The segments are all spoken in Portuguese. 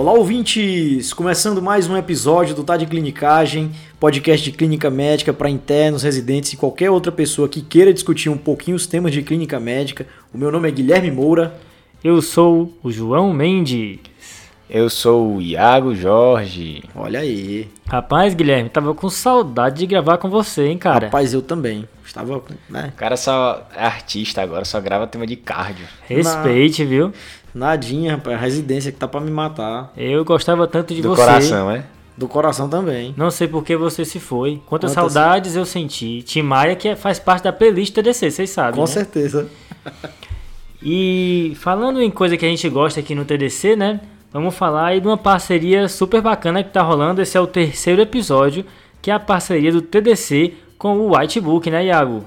Olá, ouvintes! Começando mais um episódio do Tá de Clinicagem, podcast de clínica médica para internos, residentes e qualquer outra pessoa que queira discutir um pouquinho os temas de clínica médica. O meu nome é Guilherme Moura. Eu sou o João Mendes. Eu sou o Iago Jorge. Olha aí. Rapaz, Guilherme, tava com saudade de gravar com você, hein, cara? Rapaz, eu também. Estava, né? O cara só é artista agora, só grava tema de cardio. Respeite, viu? Nadinha, rapaz. A residência que tá pra me matar. Eu gostava tanto de Do você. coração, é? Do coração também. Não sei por que você se foi. Quantas Quantas- saudades eu senti. Tim Maia, que é- faz parte da playlist TDC, vocês sabem, Com né? certeza. E falando em coisa que a gente gosta aqui no TDC, né? Vamos falar aí de uma parceria super bacana que tá rolando. Esse é o terceiro episódio, que é a parceria do TDC com o Whitebook, né, Iago?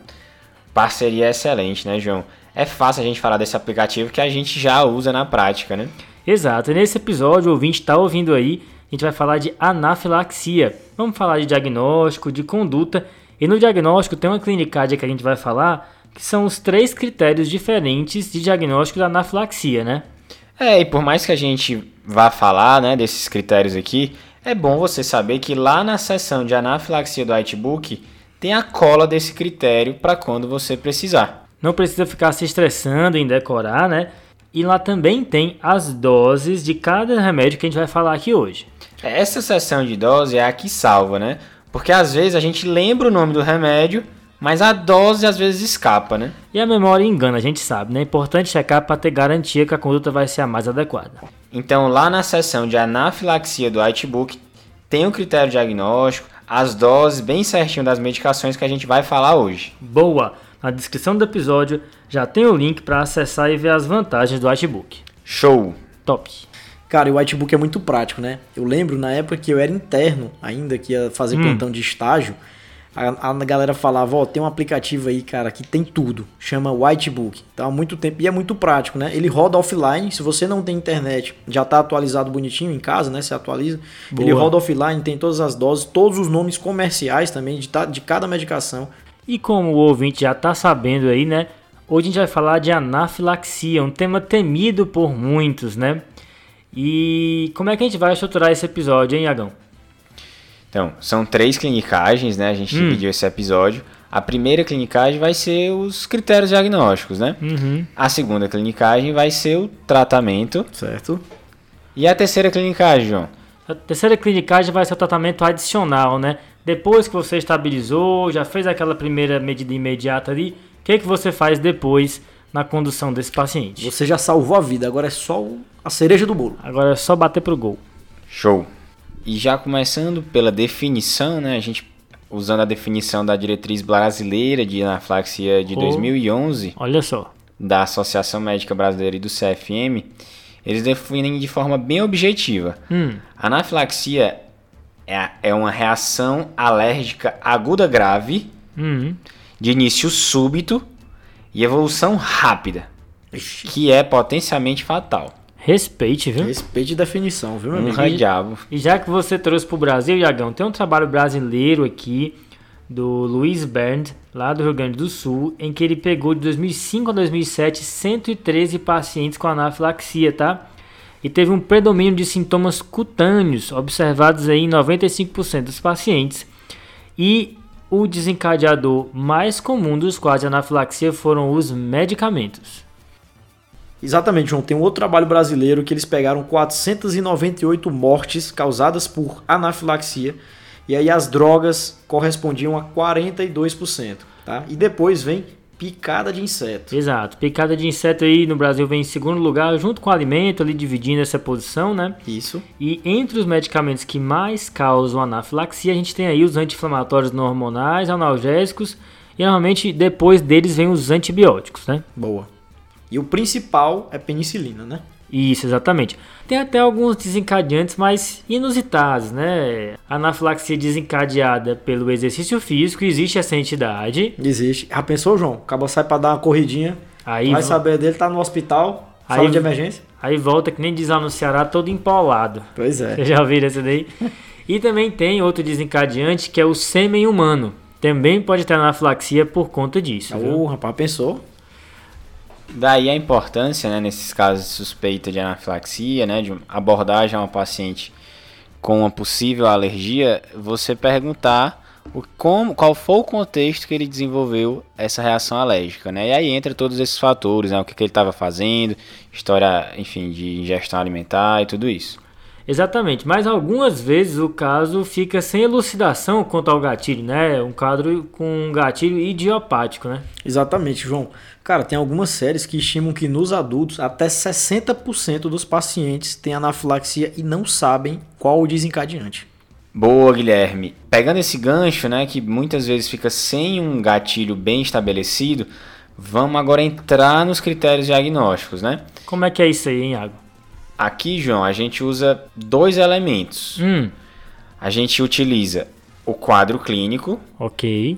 Parceria excelente, né, João? É fácil a gente falar desse aplicativo que a gente já usa na prática, né? Exato, e nesse episódio, o ouvinte está ouvindo aí, a gente vai falar de anafilaxia. Vamos falar de diagnóstico, de conduta. E no diagnóstico tem uma clinicádia que a gente vai falar, que são os três critérios diferentes de diagnóstico da anafilaxia, né? É, e por mais que a gente vá falar, né, desses critérios aqui, é bom você saber que lá na seção de anafilaxia do Whitebook tem a cola desse critério para quando você precisar. Não precisa ficar se estressando em decorar, né? E lá também tem as doses de cada remédio que a gente vai falar aqui hoje. Essa seção de dose é a que salva, né? Porque às vezes a gente lembra o nome do remédio, mas a dose às vezes escapa, né? E a memória engana, a gente sabe, né? É importante checar para ter garantia que a conduta vai ser a mais adequada. Então, lá na seção de anafilaxia do Whitebook, tem o critério diagnóstico, as doses bem certinho das medicações que a gente vai falar hoje. Boa! Na descrição do episódio já tem o link para acessar e ver as vantagens do Whitebook. Show! Top! Cara, e o Whitebook é muito prático, né? Eu lembro na época que eu era interno ainda, que ia fazer plantão de estágio, a, a galera falava, ó, tem um aplicativo aí, cara, que tem tudo, chama Whitebook. Então há muito tempo, e é muito prático, né? Ele roda offline, se você não tem internet, já tá atualizado bonitinho em casa, né? Você atualiza. Ele Boa. roda offline, tem todas as doses, todos os nomes comerciais também de, de cada medicação. E como o ouvinte já está sabendo aí, né? Hoje a gente vai falar de anafilaxia, um tema temido por muitos, né? E como é que a gente vai estruturar esse episódio, hein, Iagão? Então, são três clinicagens, né? A gente dividiu esse episódio. A primeira clinicagem vai ser os critérios diagnósticos, né? Uhum. A segunda clinicagem vai ser o tratamento. Certo? E a terceira clinicagem, João? A terceira clinicagem vai ser o tratamento adicional, né? Depois que você estabilizou, já fez aquela primeira medida imediata ali, o que, que você faz depois na condução desse paciente? Você já salvou a vida, agora é só a cereja do bolo. Agora é só bater pro gol. Show. E já começando pela definição, né? A gente usando a definição da diretriz brasileira de anafilaxia de Oh. 2011 Olha só. da Associação Médica Brasileira e do CFM, eles definem de forma bem objetiva. Hum, Anafilaxia é, é uma reação alérgica aguda grave hum, de início súbito e evolução rápida, Ixi, que é potencialmente fatal. Respeite, viu? respeite a definição, viu, meu Um amigo? radiabo. E já que você trouxe para o Brasil, Iagão, tem um trabalho brasileiro aqui do Luiz Bernd, lá do Rio Grande do Sul, em que ele pegou de 2005 a 2007 113 pacientes com anafilaxia, tá? E teve um predomínio de sintomas cutâneos observados aí em 95% dos pacientes. E o desencadeador mais comum dos quadros de anafilaxia foram os medicamentos. Exatamente, João. Tem um outro trabalho brasileiro que eles pegaram 498 mortes causadas por anafilaxia e aí as drogas correspondiam a 42%, tá? E depois vem picada de inseto. Exato. Picada de inseto aí no Brasil vem em segundo lugar, junto com o alimento, ali dividindo essa posição, né? Isso. E entre os medicamentos que mais causam anafilaxia, a gente tem aí os anti-inflamatórios não hormonais, analgésicos, e normalmente depois deles vem os antibióticos, né? Boa. E o principal é penicilina, né? Isso, exatamente. Tem até alguns desencadeantes mais inusitados, né? Anafilaxia desencadeada pelo exercício físico, existe essa entidade. Existe. Já pensou, João? Acaba sai pra dar uma corridinha, Aí, vai saber dele, tá no hospital, Aí- de emergência. aí volta, que nem diz lá no Ceará, todo empolado. Pois é. Vocês já ouviram essa daí? E também tem outro desencadeante que é o sêmen humano. Também pode ter anafilaxia por conta disso. Ô, rapaz, pensou? Daí a importância, né, nesses casos de suspeita de anafilaxia, né, de abordagem a uma paciente com uma possível alergia, você perguntar o, como, qual foi o contexto que ele desenvolveu essa reação alérgica, né? E aí entra todos esses fatores, né? O que, que ele estava fazendo, história, enfim, de ingestão alimentar e tudo isso. Exatamente, mas algumas vezes o caso fica sem elucidação quanto ao gatilho, né? Um quadro com um gatilho idiopático, né? Exatamente, João. Cara, tem algumas séries que estimam que nos adultos até 60% dos pacientes têm anafilaxia e não sabem qual o desencadeante. Boa, Guilherme. Pegando esse gancho, né, que muitas vezes fica sem um gatilho bem estabelecido, vamos agora entrar nos critérios diagnósticos, né? Como é que é isso aí, hein, Iago? Aqui, João, a gente usa dois elementos. Hum. A gente utiliza o quadro clínico. Ok.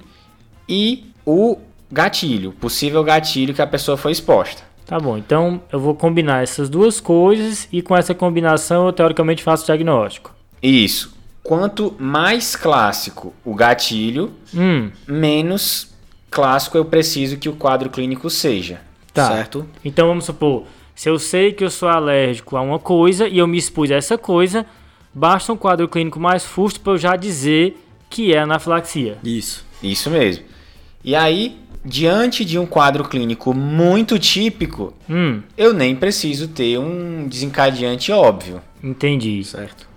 E o gatilho, possível gatilho que a pessoa foi exposta. Tá bom, então eu vou combinar essas duas coisas e com essa combinação eu teoricamente faço o diagnóstico. Isso. Quanto mais clássico o gatilho, hum. menos clássico eu preciso que o quadro clínico seja. Tá. Certo? Então vamos supor, se eu sei que eu sou alérgico a uma coisa e eu me expus a essa coisa, basta um quadro clínico mais fusto para eu já dizer que é anafilaxia. Isso. Isso mesmo. E aí, diante de um quadro clínico muito típico, hum. eu nem preciso ter um desencadeante óbvio. Entendi. Certo.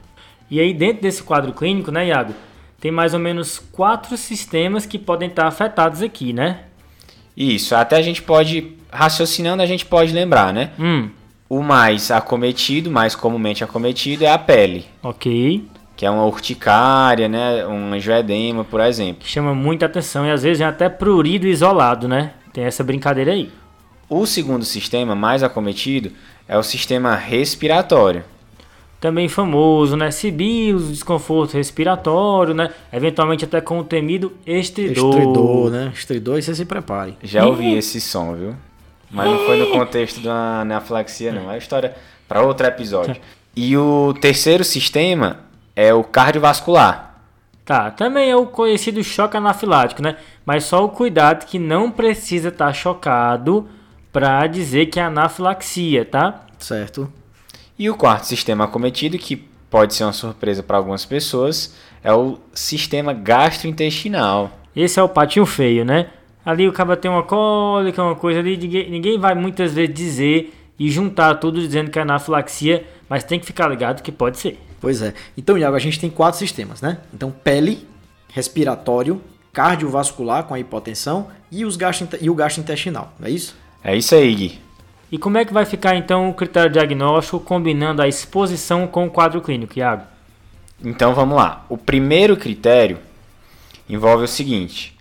E aí, dentro desse quadro clínico, né, Iago, tem mais ou menos quatro sistemas que podem estar afetados aqui, né? Isso, até a gente pode, raciocinando, a gente pode lembrar, né? Hum. O mais acometido, mais comumente acometido, é a pele. Ok. Que é uma urticária, né? Um angioedema, por exemplo. Que chama muita atenção e às vezes é até prurido isolado, né? Tem essa brincadeira aí. O segundo sistema, mais acometido, é o sistema respiratório também famoso, né? Sibilos, desconforto respiratório, né? Eventualmente até com o temido estridor. Estridor, né? Estridor e você se prepare. Já ouvi esse som, viu? Mas não foi no contexto da anafilaxia, não. É história para outro episódio. E o terceiro sistema é o cardiovascular. Tá, também é o conhecido choque anafilático, né? Mas só o cuidado que não precisa estar tá chocado para dizer que é anafilaxia, tá? Certo. E o quarto sistema acometido, que pode ser uma surpresa para algumas pessoas, é o sistema gastrointestinal. Esse é o patinho feio, né? Ali o cara tem uma cólica, uma coisa ali, ninguém, ninguém vai muitas vezes dizer e juntar tudo dizendo que é anafilaxia, mas tem que ficar ligado que pode ser. Pois é. Então, Iago, a gente tem quatro sistemas, né? Então, pele, respiratório, cardiovascular com a hipotensão e, os gastro, e o gastrointestinal, não é isso? É isso aí, Gui. E como é que vai ficar então o critério diagnóstico combinando a exposição com o quadro clínico, Iago? Então vamos lá. O primeiro critério envolve o seguinte: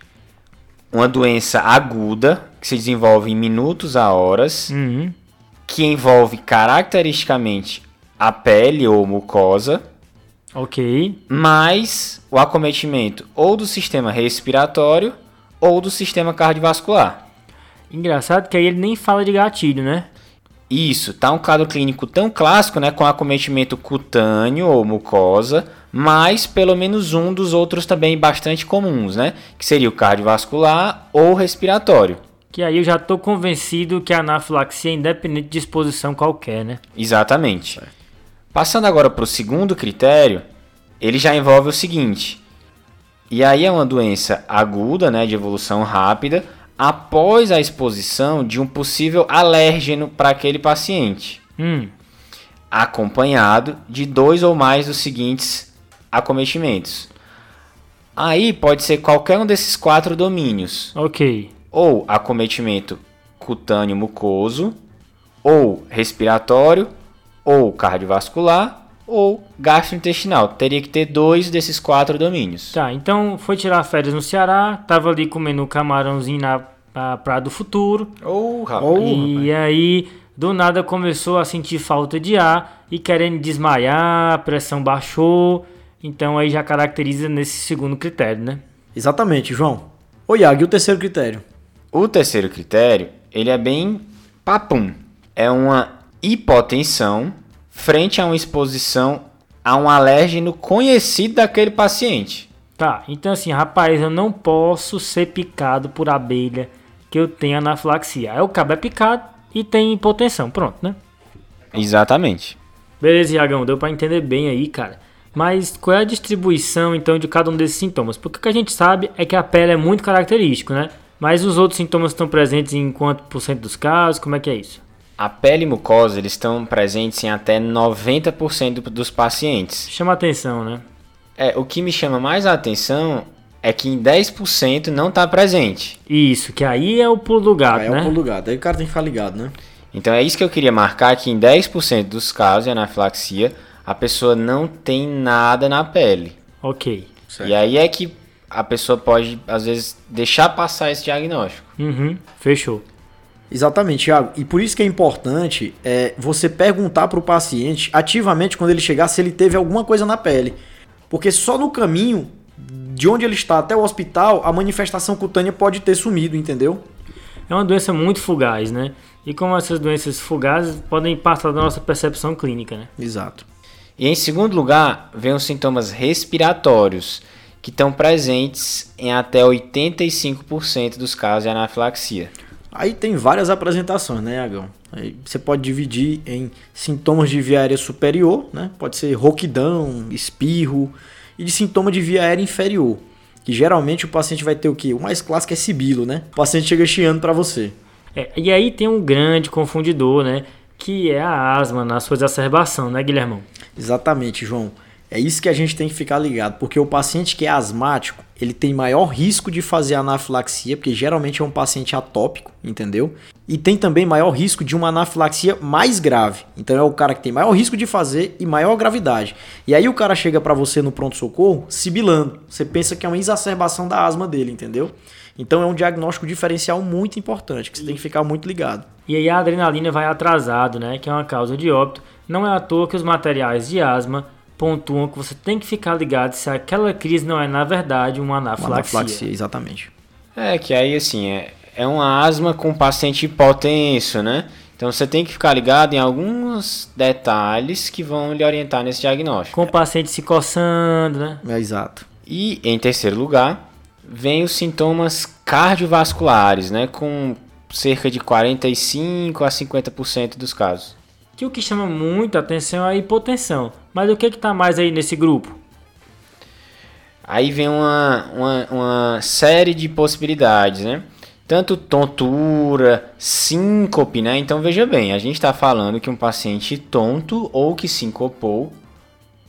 uma doença aguda que se desenvolve em minutos a horas, uhum. que envolve caracteristicamente a pele ou mucosa. Ok. Mais o acometimento ou do sistema respiratório ou do sistema cardiovascular. Engraçado que aí ele nem fala de gatilho, né? Isso, tá um quadro clínico tão clássico, né, com acometimento cutâneo ou mucosa, mas pelo menos um dos outros também bastante comuns, né, que seria o cardiovascular ou respiratório. Que aí eu já estou convencido que a anafilaxia é independente de exposição qualquer, né? Exatamente. Passando agora para o segundo critério, ele já envolve o seguinte. E aí é uma doença aguda, né, de evolução rápida, após a exposição de um possível alérgeno para aquele paciente, hum. acompanhado de dois ou mais dos seguintes acometimentos. Aí pode ser qualquer um desses quatro domínios. Ok. Ou acometimento cutâneo mucoso, ou respiratório, ou cardiovascular, ou gastrointestinal. Teria que ter dois desses quatro domínios. Tá, então foi tirar férias no Ceará, tava ali comendo camarãozinho na, na Praia do Futuro. Oh, rapaz. Oh, e rapaz. aí, do nada, começou a sentir falta de ar e querendo desmaiar, a pressão baixou. Então aí já caracteriza nesse segundo critério, né? Exatamente, João. Ô Iago, e o terceiro critério? O terceiro critério, ele é bem papum. É uma hipotensão frente a uma exposição a um alérgeno conhecido daquele paciente. Tá, então assim, rapaz, eu não posso ser picado por abelha que eu tenho anafilaxia. Aí o cabo é picado, e tem hipotensão. Pronto, né? Exatamente. Beleza, Iagão, deu para entender bem aí, cara. Mas qual é a distribuição então de cada um desses sintomas? Porque o que a gente sabe é que a pele é muito característico, né? Mas os outros sintomas estão presentes em quanto por cento dos casos? Como é que é isso? A pele e mucosa eles estão presentes em até 90% dos pacientes. Chama atenção, né? É, o que me chama mais a atenção é que em 10% não está presente. Isso, que aí é o pulo do gato, Aí né? é o pulo do gato. Aí o cara tem que ficar ligado, né? Então é isso que eu queria marcar, que em 10% dos casos de anafilaxia, a pessoa não tem nada na pele. Ok. Certo. E aí é que a pessoa pode, às vezes, deixar passar esse diagnóstico. Uhum, fechou. Exatamente, Thiago. E por isso que é importante é, você perguntar para o paciente ativamente quando ele chegar se ele teve alguma coisa na pele. Porque só no caminho de onde ele está até o hospital, a manifestação cutânea pode ter sumido, entendeu? É uma doença muito fugaz, né? E como essas doenças fugazes podem passar da nossa percepção clínica, né? Exato. E em segundo lugar, vem os sintomas respiratórios, que estão presentes em até 85% dos casos de anafilaxia. Aí tem várias apresentações, né, Agão? Aí você pode dividir em sintomas de via aérea superior, né? Pode ser rouquidão, espirro, e de sintoma de via aérea inferior. Que geralmente o paciente vai ter o quê? O mais clássico é sibilo, né? O paciente chega chiando para você. É, e aí tem um grande confundidor, né? Que é a asma na sua exacerbação, né, Guilhermão? Exatamente, João. É isso que a gente tem que ficar ligado, porque o paciente que é asmático, ele tem maior risco de fazer anafilaxia, porque geralmente é um paciente atópico, entendeu? E tem também maior risco de uma anafilaxia mais grave. Então é o cara que tem maior risco de fazer e maior gravidade. E aí o cara chega para você no pronto socorro sibilando. Você pensa que é uma exacerbação da asma dele, entendeu? Então é um diagnóstico diferencial muito importante, que você tem que ficar muito ligado. E aí a adrenalina vai atrasado, né? Que é uma causa de óbito. Não é à toa que os materiais de asma pontuam que você tem que ficar ligado se aquela crise não é, na verdade, uma Uma anafilaxia. anafilaxia, exatamente. É que aí, assim, é, é uma asma com paciente hipotenso, né? Então você tem que ficar ligado em alguns detalhes que vão lhe orientar nesse diagnóstico. Com o paciente se coçando, né? É exato. E em terceiro lugar, vem os sintomas cardiovasculares, né? Com cerca de 45 a 50% dos casos. Que o que chama muita atenção é a hipotensão. Mas o que que tá mais aí nesse grupo? Aí vem uma, uma, uma série de possibilidades, né? Tanto tontura, síncope, né? Então veja bem, a gente está falando que um paciente tonto ou que sincopou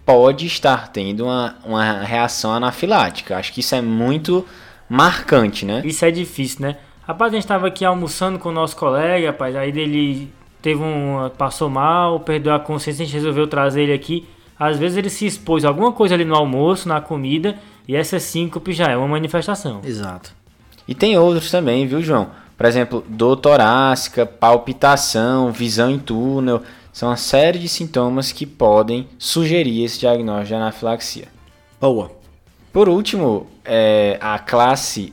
pode estar tendo uma, uma reação anafilática. Acho que isso é muito marcante, né? Isso é difícil, né? Rapaz, a gente tava aqui almoçando com o nosso colega, rapaz, aí dele teve um. passou mal, perdeu a consciência, a gente resolveu trazer ele aqui. Às vezes ele se expôs a alguma coisa ali no almoço, na comida, e essa síncope já é uma manifestação. Exato. E tem outros também, viu, João? Por exemplo, dor torácica, palpitação, visão em túnel. São uma série de sintomas que podem sugerir esse diagnóstico de anafilaxia. Boa. Por último, é a classe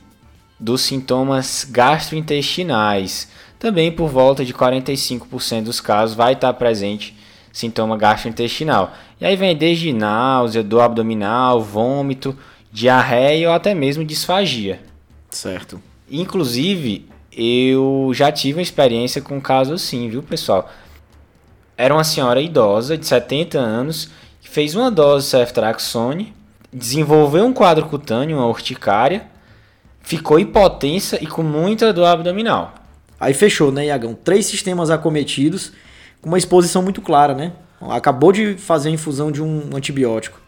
dos sintomas gastrointestinais. Também por volta de 45% dos casos vai estar presente sintoma gastrointestinal. E aí vem desde náusea, dor abdominal, vômito, diarreia ou até mesmo disfagia. Certo. Inclusive, eu já tive uma experiência com um caso assim, viu, pessoal? Era uma senhora idosa de 70 anos que fez uma dose de ceftriaxone, desenvolveu um quadro cutâneo, uma urticária, ficou hipotensa e com muita dor abdominal. Aí fechou, né, Iagão? Três sistemas acometidos com uma exposição muito clara, né? Acabou de fazer a infusão de um antibiótico.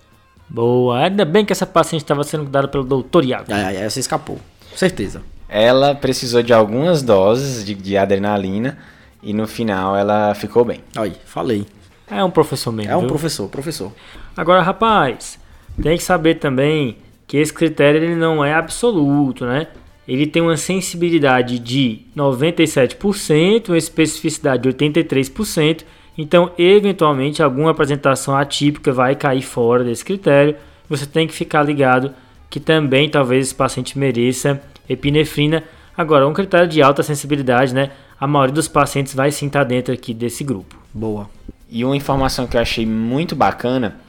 Boa, ainda bem que essa paciente estava sendo cuidada pelo doutor Iago. Aí, aí essa escapou. Certeza. Ela precisou de algumas doses de, de adrenalina e no final ela ficou bem. Aí, falei. É um professor mesmo. É um viu? professor, professor. Agora, rapaz, tem que saber também que esse critério ele não é absoluto, né? Ele tem uma sensibilidade de 97%, uma especificidade de 83%. Então, eventualmente, alguma apresentação atípica vai cair fora desse critério. Você tem que ficar ligado que também talvez esse paciente mereça epinefrina. Agora, um critério de alta sensibilidade, né? A maioria dos pacientes vai sim estar dentro aqui desse grupo. Boa. E uma informação que eu achei muito bacana,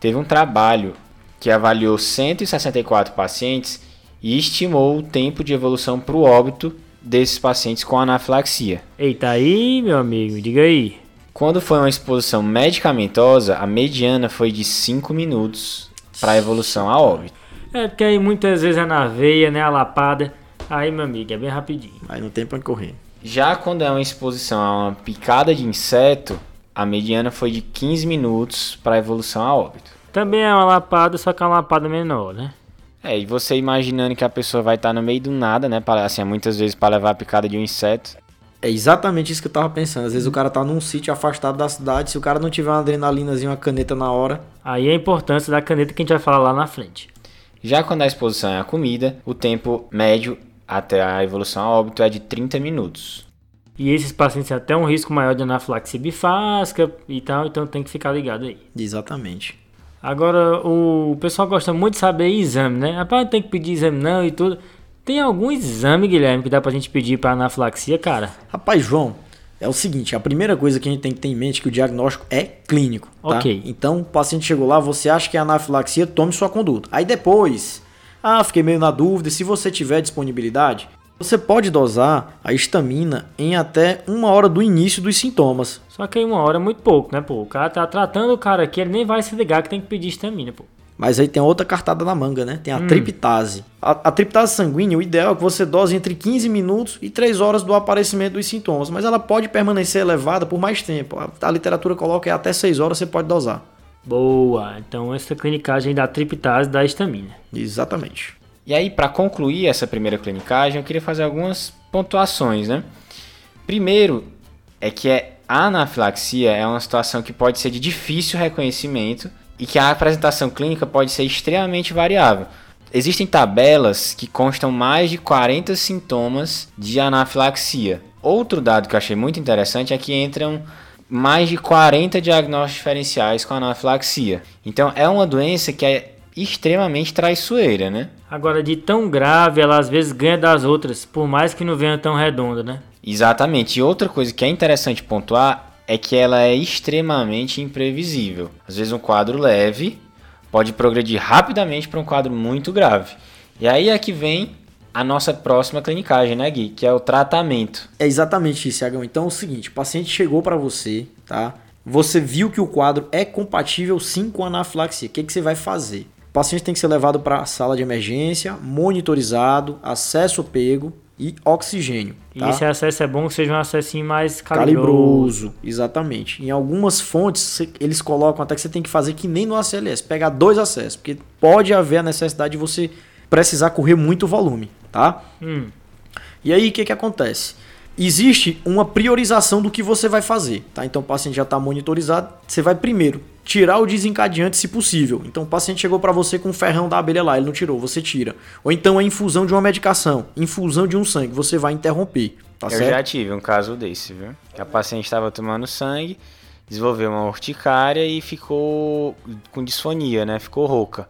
teve um trabalho que avaliou 164 pacientes e estimou o tempo de evolução para o óbito desses pacientes com anafilaxia. Eita aí, meu amigo, diga aí. Quando foi uma exposição medicamentosa, a mediana foi de 5 minutos para a evolução a óbito. É, porque aí muitas vezes é na veia, né, a lapada. Aí, meu amigo, é bem rapidinho. Aí não tem pra correr. Já quando é uma exposição a uma picada de inseto, a mediana foi de 15 minutos para a evolução a óbito. Também é uma lapada, só que é uma lapada menor, né? É, e você imaginando que a pessoa vai estar no meio do nada, né? Para, assim, muitas vezes para levar a picada de um inseto. É exatamente isso que eu tava pensando. Às vezes o cara tá num sítio afastado da cidade, se o cara não tiver uma adrenalinazinha, uma caneta na hora. Aí a importância da caneta que a gente vai falar lá na frente. Já quando a exposição é a comida, o tempo médio até a evolução a óbito é de 30 minutos. E esses pacientes têm até um risco maior de anafilaxia bifásca e tal, então tem que ficar ligado aí. Exatamente. Agora, o pessoal gosta muito de saber exame, né? Rapaz, tem que pedir exame não e tudo. Tem algum exame, Guilherme, que dá pra gente pedir pra anafilaxia, cara? Rapaz, João, é o seguinte, a primeira coisa que a gente tem que ter em mente é que o diagnóstico é clínico, tá? Ok. Então, o paciente chegou lá, você acha que é anafilaxia, tome sua conduta. Aí depois, ah, fiquei meio na dúvida, se você tiver disponibilidade, você pode dosar a histamina em até uma hora do início dos sintomas. Só que aí uma hora é muito pouco, né, pô? O cara tá tratando o cara aqui, ele nem vai se ligar que tem que pedir estamina, pô. Mas aí tem outra cartada na manga, né? Tem a triptase. A, a triptase sanguínea, o ideal é que você dose entre 15 minutos e 3 horas do aparecimento dos sintomas. Mas ela pode permanecer elevada por mais tempo. A, a literatura coloca que até 6 horas você pode dosar. Boa, então essa clinicagem da triptase da estamina. Exatamente. E aí, para concluir essa primeira clinicagem, eu queria fazer algumas pontuações, né? Primeiro, é que é, a anafilaxia é uma situação que pode ser de difícil reconhecimento e que a apresentação clínica pode ser extremamente variável. Existem tabelas que constam mais de 40 sintomas de anafilaxia. Outro dado que eu achei muito interessante é que entram mais de 40 diagnósticos diferenciais com anafilaxia. Então é uma doença que é extremamente traiçoeira, né? Agora, de tão grave, ela às vezes ganha das outras, por mais que não venha tão redonda, né? Exatamente. E outra coisa que é interessante pontuar é que ela é extremamente imprevisível. Às vezes um quadro leve pode progredir rapidamente para um quadro muito grave. E aí é que vem a nossa próxima clinicagem, né, Gui? Que é o tratamento. É exatamente isso, Iagão. Então é o seguinte, o paciente chegou para você, tá? Você viu que o quadro é compatível sim com anafilaxia. O que, que você vai fazer? O paciente tem que ser levado para a sala de emergência, monitorizado, acesso pego e oxigênio. Tá? E esse acesso é bom que seja um acessinho mais calibroso. Calibroso, exatamente. Em algumas fontes, eles colocam até que você tem que fazer que nem no ACLS, pegar dois acessos, porque pode haver a necessidade de você precisar correr muito volume, tá? Hum, E aí, o que, que acontece? Existe uma priorização do que você vai fazer, tá? Então, o paciente já está monitorizado, você vai primeiro tirar o desencadeante se possível. Então, o paciente chegou para você com um ferrão da abelha lá, ele não tirou, você tira. Ou então, a infusão de uma medicação, infusão de um sangue, você vai interromper, tá eu certo? já tive um caso desse, viu? Que a paciente estava tomando sangue, desenvolveu uma urticária e ficou com disfonia, né? Ficou rouca.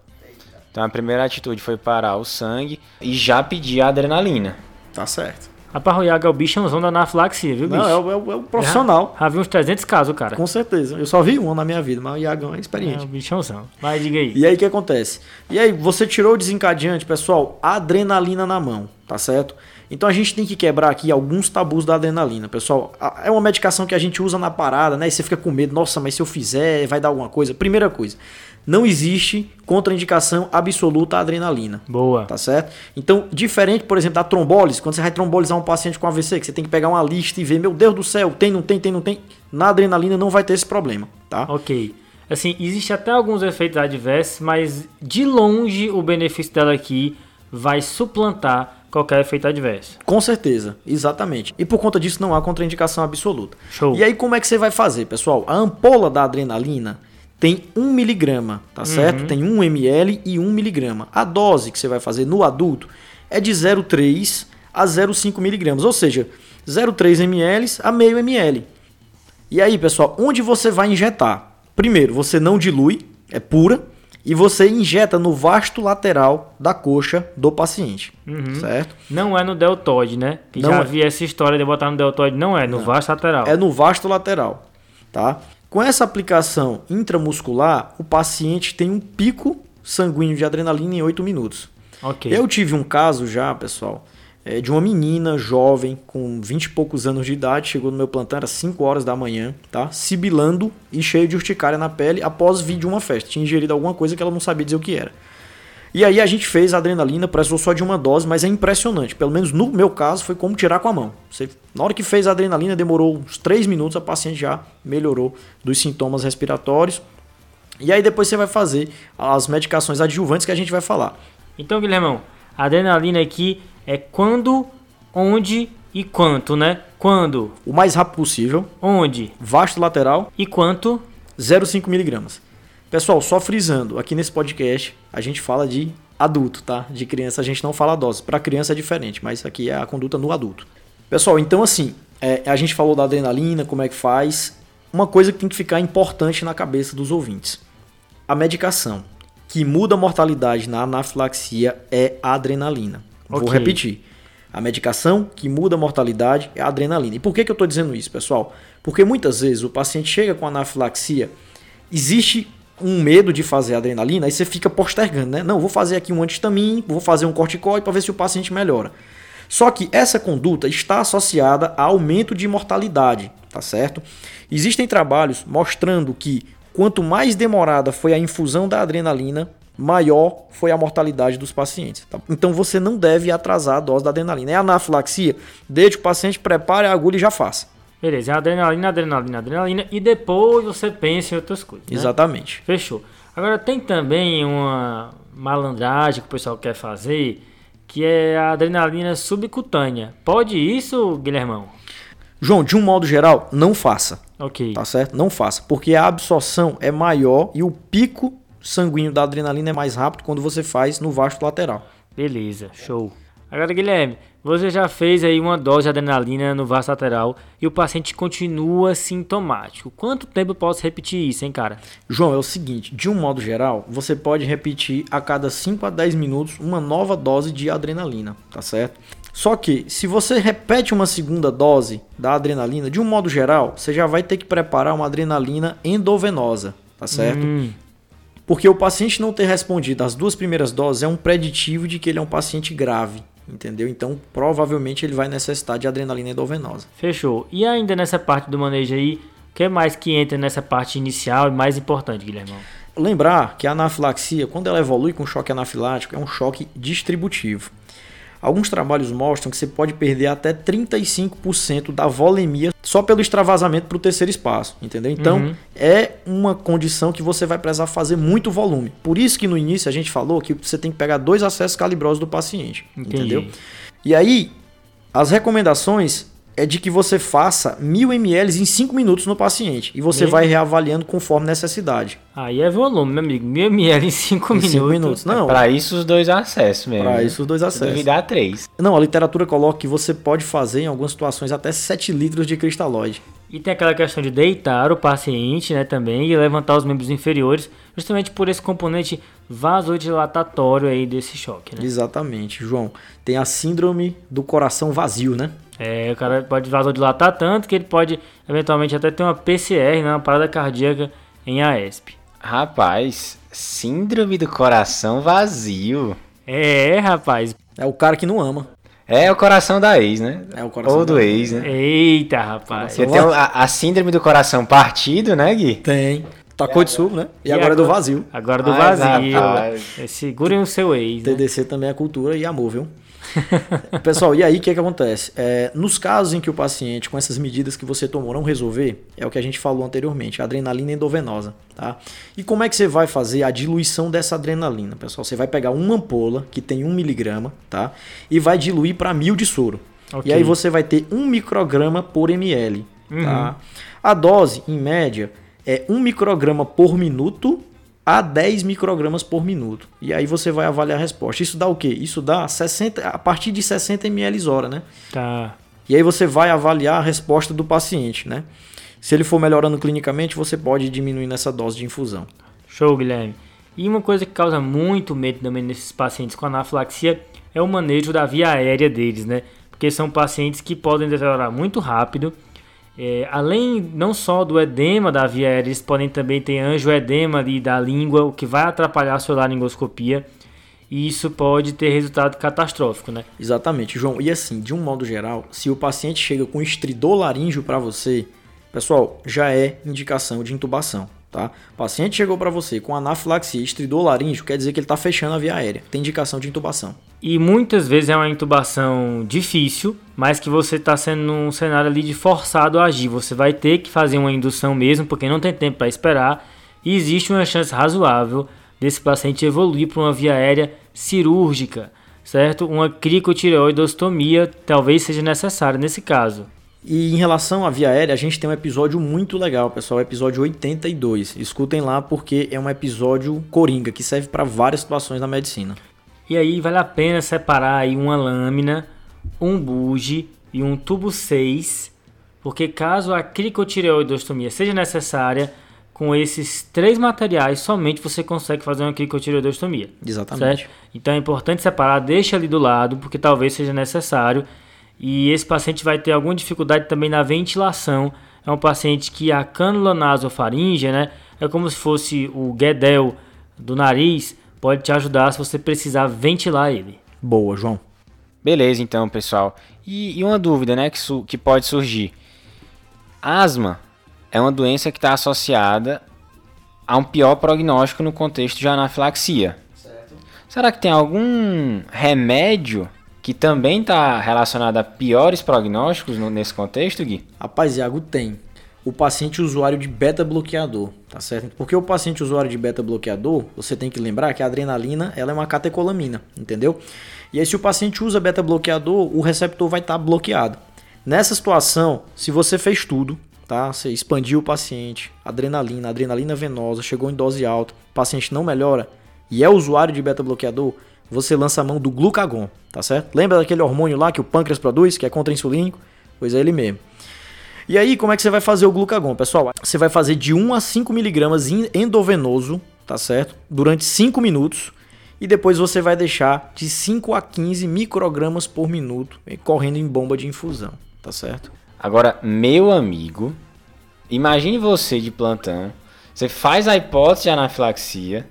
Então a primeira atitude foi parar o sangue e já pedir a adrenalina. Tá certo. Rapaz, o Iago é o bichãozão da anafilaxia, viu, bicho? Não, é o, é é o profissional. Já, já vi uns 300 casos, cara. Com certeza. Eu só vi um na minha vida, mas o Iagão é É experiente. o bichãozão. Vai, diga aí. E aí o que acontece? E aí, você tirou o desencadeante, pessoal, adrenalina na mão, tá certo? Então a gente tem que quebrar aqui alguns tabus da adrenalina, pessoal. É uma medicação que a gente usa na parada, né? E você fica com medo, nossa, mas se eu fizer, vai dar alguma coisa. Primeira coisa, não existe contraindicação absoluta à adrenalina. Boa. Tá certo? Então, diferente, por exemplo, da trombólise, quando você vai trombolizar um paciente com AVC, que você tem que pegar uma lista e ver, meu Deus do céu, tem, não tem, tem, não tem. Na adrenalina não vai ter esse problema, tá? Ok. Assim, existe até alguns efeitos adversos, mas de longe o benefício dela aqui vai suplantar qualquer efeito adverso. Com certeza, exatamente. E por conta disso não há contraindicação absoluta. Show. E aí como é que você vai fazer, pessoal? A ampola da adrenalina tem 1 miligrama, tá certo? Tem 1 ml e 1 miligrama. A dose que você vai fazer no adulto é de 0,3 a 0,5 miligramas, ou seja, 0,3 ml a meio ml. E aí, pessoal, onde você vai injetar? Primeiro, você não dilui, é pura, e você injeta no vasto lateral da coxa do paciente, certo? Não é no deltoide, né? Não já é. vi essa história de botar no deltoide. Não é, no vasto lateral. É no vasto lateral, tá? Com essa aplicação intramuscular, o paciente tem um pico sanguíneo de adrenalina em 8 minutos. Ok. Eu tive um caso já, pessoal, é, de uma menina jovem com 20 e poucos anos de idade, chegou no meu plantão, era 5 horas da manhã, tá? Sibilando e cheio de urticária na pele após vir de uma festa. Tinha ingerido alguma coisa que ela não sabia dizer o que era. E aí a gente fez a adrenalina, precisou só de uma dose, mas é impressionante. Pelo menos no meu caso, foi como tirar com a mão. Você, na hora que fez a adrenalina, demorou uns 3 minutos, a paciente já melhorou dos sintomas respiratórios. E aí depois você vai fazer as medicações adjuvantes que a gente vai falar. Então, Guilhermão, a adrenalina aqui é quando, onde e quanto, né? Quando? O mais rápido possível. Onde? Vasto lateral. E quanto? 0,5 miligramas. Pessoal, só frisando, aqui nesse podcast a gente fala de adulto, tá? De criança a gente não fala dose. Para criança é diferente, mas aqui é a conduta no adulto. Pessoal, então assim, é, a gente falou da adrenalina, como é que faz. Uma coisa que tem que ficar importante na cabeça dos ouvintes: a medicação que muda a mortalidade na anafilaxia é a adrenalina. Okay. Vou repetir. A medicação que muda a mortalidade é a adrenalina. E por que, que eu estou dizendo isso, pessoal? Porque muitas vezes o paciente chega com anafilaxia, existe um medo de fazer adrenalina, aí você fica postergando, né? Não, vou fazer aqui um antihistamínico, vou fazer um corticoide para ver se o paciente melhora. Só que essa conduta está associada a aumento de mortalidade, tá certo? Existem trabalhos mostrando que quanto mais demorada foi a infusão da adrenalina, maior foi a mortalidade dos pacientes. Tá? Então você não deve atrasar a dose da adrenalina. É anafilaxia, desde que o paciente prepare a agulha e já faça. Beleza, é adrenalina, adrenalina, adrenalina e depois você pensa em outras coisas. Né? Exatamente. Fechou. Agora tem também uma malandragem que o pessoal quer fazer, que é a adrenalina subcutânea. Pode isso, Guilhermão? João, de um modo geral, não faça. Ok. Tá certo? Não faça. Porque a absorção é maior e o pico sanguíneo da adrenalina é mais rápido quando você faz no vasto lateral. Beleza, show. Agora, Guilherme, você já fez aí uma dose de adrenalina no vaso lateral e o paciente continua sintomático. Quanto tempo eu posso repetir isso, hein, cara? João, é o seguinte, de um modo geral, você pode repetir a cada 5 a 10 minutos uma nova dose de adrenalina, tá certo? Só que, se você repete uma segunda dose da adrenalina, de um modo geral, você já vai ter que preparar uma adrenalina endovenosa, tá certo? Hum. Porque o paciente não ter respondido às duas primeiras doses é um preditivo de que ele é um paciente grave entendeu? Então, provavelmente ele vai necessitar de adrenalina endovenosa. Fechou. E ainda nessa parte do manejo aí, o que mais que entra nessa parte inicial e mais importante, Guilherme? Lembrar que a anafilaxia, quando ela evolui com choque anafilático, é um choque distributivo. Alguns trabalhos mostram que você pode perder até 35% da volemia só pelo extravasamento para o terceiro espaço, entendeu? Então, uhum. é uma condição que você vai precisar fazer muito volume. Por isso que no início a gente falou que você tem que pegar dois acessos calibrosos do paciente, Entendi. entendeu? E aí, as recomendações é de que você faça mil ml em 5 minutos no paciente e você vai reavaliando conforme necessidade. Aí é volume, meu amigo. Mil ml em 5 minutos. minutos. Não. É para isso os dois acessos mesmo. Para isso os dois acessos. Duvidar três. Não, a literatura coloca que você pode fazer em algumas situações até 7 litros de cristalóide. E tem aquela questão de deitar o paciente, né, também, e levantar os membros inferiores, justamente por esse componente vasodilatatório aí desse choque, né? Exatamente, João. Tem a síndrome do coração vazio, né? É, o cara pode vasodilatar tanto que ele pode eventualmente até ter uma PCR, né, uma parada cardíaca em AESP. Rapaz, síndrome do coração vazio. É, rapaz. É o cara que não ama. É o coração da ex, né? É o coração Ou do ex, né? Eita, rapaz. Você tem a, a, síndrome do coração partido, né, Gui? Tem. Tacou de subo, né? E, e agora, agora, é do vazio. Agora do vazio. É, segurem o seu ex. TDC né? também é cultura e amor, viu? Pessoal, e aí o que, é que acontece? É, nos casos em que o paciente, com essas medidas que você tomou, não resolver, é o que a gente falou anteriormente, a adrenalina endovenosa. Tá? E como é que você vai fazer a diluição dessa adrenalina, pessoal? Você vai pegar uma ampola que tem 1 miligrama tá? e vai diluir para mil de soro. Okay. E aí você vai ter 1 micrograma por ml. Tá? Uhum. Tá? A dose, em média, é 1 micrograma por minuto a 10 microgramas por minuto. E aí você vai avaliar a resposta. Isso dá o quê? Isso dá 60, a partir de 60 ml hora, né? Tá. E aí você vai avaliar a resposta do paciente, né? Se ele for melhorando clinicamente, você pode diminuir nessa dose de infusão. Show, Guilherme. E uma coisa que causa muito medo também nesses pacientes com anafilaxia é o manejo da via aérea deles, né? Porque são pacientes que podem deteriorar muito rápido é, além não só do edema da via aérea, eles podem também ter anjoedema ali da língua, o que vai atrapalhar a sua laringoscopia. e isso pode ter resultado catastrófico, né? Exatamente, João. E assim, de um modo geral, se o paciente chega com estridor laríngeo para você, pessoal, já é indicação de intubação. Tá? O paciente chegou para você com anafilaxia estridor laríngeo, quer dizer que ele está fechando a via aérea. Tem indicação de intubação. E muitas vezes é uma intubação difícil, mas que você está sendo num cenário ali de forçado a agir. Você vai ter que fazer uma indução mesmo, porque não tem tempo para esperar. E existe uma chance razoável desse paciente evoluir para uma via aérea cirúrgica, certo? Uma cricotireoidostomia talvez seja necessária nesse caso. E em relação à via aérea, a gente tem um episódio muito legal, pessoal, o episódio 82. Escutem lá porque é um episódio coringa que serve para várias situações na medicina. E aí vale a pena separar aí uma lâmina, um buge e um tubo 6, porque caso a cricotireoidostomia seja necessária, com esses três materiais somente você consegue fazer uma cricotireoidostomia. Exatamente. Certo? Então é importante separar, deixa ali do lado, porque talvez seja necessário e esse paciente vai ter alguma dificuldade também na ventilação. É um paciente que a cânula nasofaríngea, né, é como se fosse o guedel do nariz, pode te ajudar se você precisar ventilar ele. Boa, João. Beleza, então, pessoal. E, e uma dúvida, né, que, que pode surgir. Asma é uma doença que está associada a um pior prognóstico no contexto de anafilaxia. Certo. Será que tem algum remédio que também está relacionada a piores prognósticos no, nesse contexto, Gui? Rapaz, Iago, tem. O paciente usuário de beta-bloqueador, tá certo? Porque o paciente usuário de beta-bloqueador, você tem que lembrar que a adrenalina ela é uma catecolamina, entendeu? E aí, se o paciente usa beta-bloqueador, o receptor vai estar tá bloqueado. Nessa situação, se você fez tudo, tá? Você expandiu o paciente, adrenalina, adrenalina venosa, chegou em dose alta, o paciente não melhora e é usuário de beta-bloqueador, você lança a mão do glucagon, tá certo? Lembra daquele hormônio lá que o pâncreas produz, que é contra-insulínico? Pois é ele mesmo. E aí, como é que você vai fazer o glucagon, pessoal? Você vai fazer de 1 a 5 miligramas endovenoso, tá certo? Durante 5 minutos. E depois você vai deixar de 5 a 15 microgramas por minuto correndo em bomba de infusão, tá certo? Agora, meu amigo, imagine você de plantão, você faz a hipótese de anafilaxia,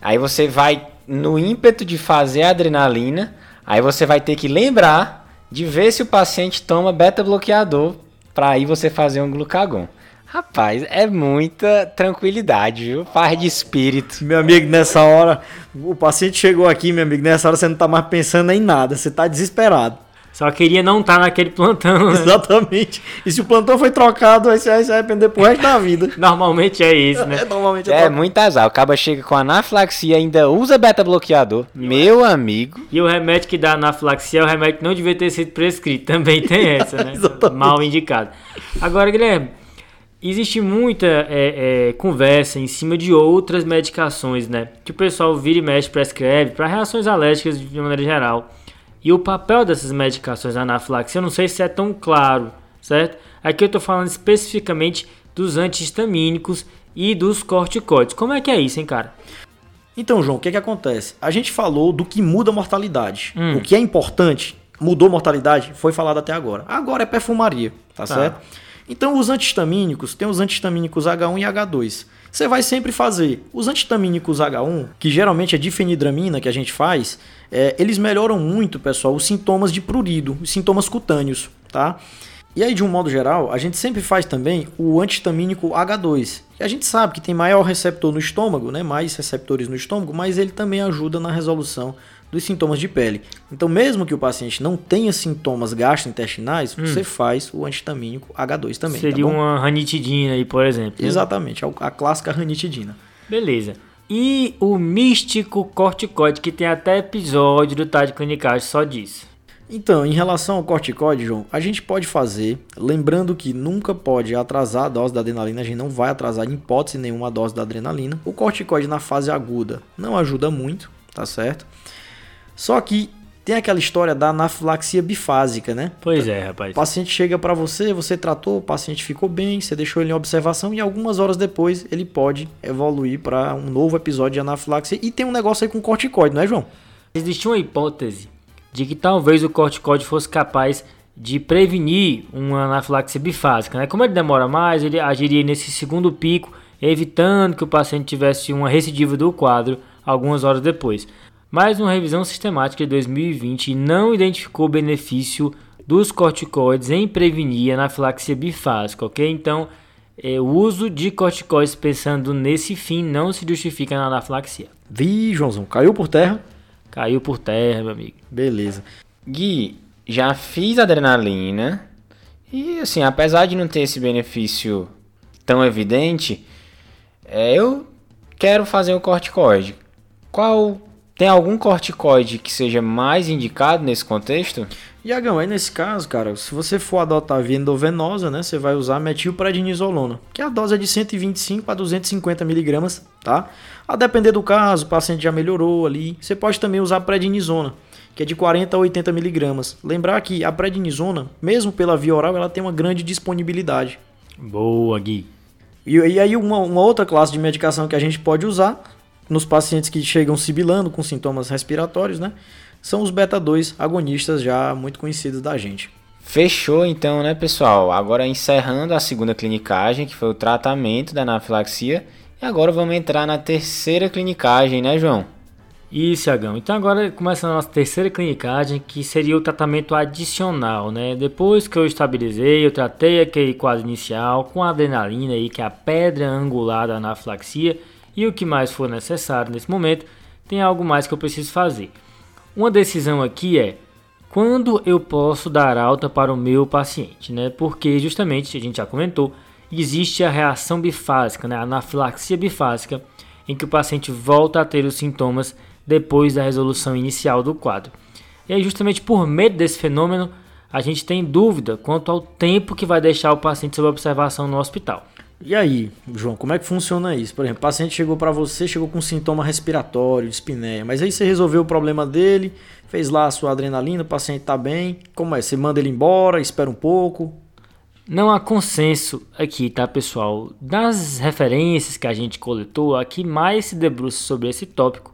aí você vai no ímpeto de fazer a adrenalina, aí você vai ter que lembrar de ver se o paciente toma beta-bloqueador para aí você fazer um glucagon. Rapaz, é muita tranquilidade, viu? Paz de espírito. Meu amigo, nessa hora, o paciente chegou aqui, meu amigo, nessa hora você não tá mais pensando em nada, você tá desesperado. Só queria não estar tá naquele plantão. Né? Exatamente. E se o plantão foi trocado, aí você vai se arrepender pro resto da vida. Normalmente é isso, né? É, normalmente é, é muito azar. O cabo chega com anafilaxia ainda usa beta-bloqueador. Meu amigo. E o remédio que dá anafilaxia é o remédio que não devia ter sido prescrito. Também tem essa, né? Mal indicado. Agora, Guilherme, existe muita é, é, conversa em cima de outras medicações, né? Que o pessoal vira e mexe, prescreve para reações alérgicas de maneira geral. E o papel dessas medicações anafilaxia, eu não sei se é tão claro, certo? Aqui eu estou falando especificamente dos antihistamínicos e dos corticoides. Como é que é isso, hein, cara? Então, João, o que, é que acontece? A gente falou do que muda a mortalidade. Hum. O que é importante, mudou a mortalidade, foi falado até agora. Agora é perfumaria, tá, tá. certo? Então, os antihistamínicos, tem os antihistamínicos H1 e H2. Você vai sempre fazer os antihistamínicos H1, que geralmente é difenidramina que a gente faz, é, eles melhoram muito, pessoal, os sintomas de prurido, os sintomas cutâneos, tá? E aí, de um modo geral, a gente sempre faz também o antihistamínico H2. Que a gente sabe que tem maior receptor no estômago, né? mais receptores no estômago, mas ele também ajuda na resolução dos sintomas de pele. Então, mesmo que o paciente não tenha sintomas gastrointestinais, hum. você faz o antihistamínico H2 também. Tá Seria tá uma ranitidina aí, por exemplo. Exatamente, a clássica ranitidina. Beleza. E o místico corticoide, que tem até episódio do Tade Clinicagem só disso. Então, em relação ao corticoide, João, a gente pode fazer, lembrando que nunca pode atrasar a dose da adrenalina, a gente não vai atrasar em hipótese nenhuma a dose da adrenalina. O corticoide na fase aguda não ajuda muito, tá certo? Só que tem aquela história da anafilaxia bifásica, né? Pois é, rapaz. O paciente chega para você, você tratou, o paciente ficou bem, você deixou ele em observação e algumas horas depois ele pode evoluir para um novo episódio de anafilaxia. E tem um negócio aí com corticoide, não é, João? Existe uma hipótese de que talvez o corticoide fosse capaz de prevenir uma anafilaxia bifásica, né? Como ele demora mais, ele agiria nesse segundo pico, evitando que o paciente tivesse uma recidiva do quadro algumas horas depois. Mas uma revisão sistemática de 2020 não identificou benefício dos corticoides em prevenir a anafilaxia bifásica, ok? Então, é, o uso de corticoides pensando nesse fim não se justifica na anafilaxia. Vi, Joãozão, caiu por terra? Caiu por terra, meu amigo. Beleza. Gui, já fiz adrenalina e, assim, apesar de não ter esse benefício tão evidente, é, eu quero fazer o corticoide. Qual tem algum corticoide que seja mais indicado nesse contexto? Iagão, aí nesse caso, cara, se você for adotar a via endovenosa, né, você vai usar metilprednisolona, que a dose é de 125 a 250 miligramas, tá? A depender do caso, o paciente já melhorou ali, você pode também usar prednisona, que é de 40 a 80 miligramas. Lembrar que a prednisona, mesmo pela via oral, ela tem uma grande disponibilidade. Boa, Gui. E, e aí uma, uma outra classe de medicação que a gente pode usar nos pacientes que chegam sibilando com sintomas respiratórios, né? são os beta-2 agonistas já muito conhecidos da gente. Fechou então, né, pessoal? Agora encerrando a segunda clinicagem, que foi o tratamento da anafilaxia, e agora vamos entrar na terceira clinicagem, né, João? Isso, Agão. Então agora começa a nossa terceira clinicagem, que seria o tratamento adicional, né? Depois que eu estabilizei, eu tratei aquele quadro inicial com a adrenalina aí, que é a pedra angular da anafilaxia, e o que mais for necessário nesse momento, tem algo mais que eu preciso fazer. Uma decisão aqui é quando eu posso dar alta para o meu paciente, né? Porque justamente a gente já comentou, existe a reação bifásica, né? A anafilaxia bifásica, em que o paciente volta a ter os sintomas depois da resolução inicial do quadro. E aí, justamente por medo desse fenômeno, a gente tem dúvida quanto ao tempo que vai deixar o paciente sob observação no hospital. E aí, João, como é que funciona isso? Por exemplo, o paciente chegou para você, chegou com sintoma respiratório, espinéia, mas aí você resolveu o problema dele, fez lá a sua adrenalina, o paciente está bem. Como é? Você manda ele embora, espera um pouco? Não há consenso aqui, tá, pessoal? Das referências que a gente coletou, a que mais se debruça sobre esse tópico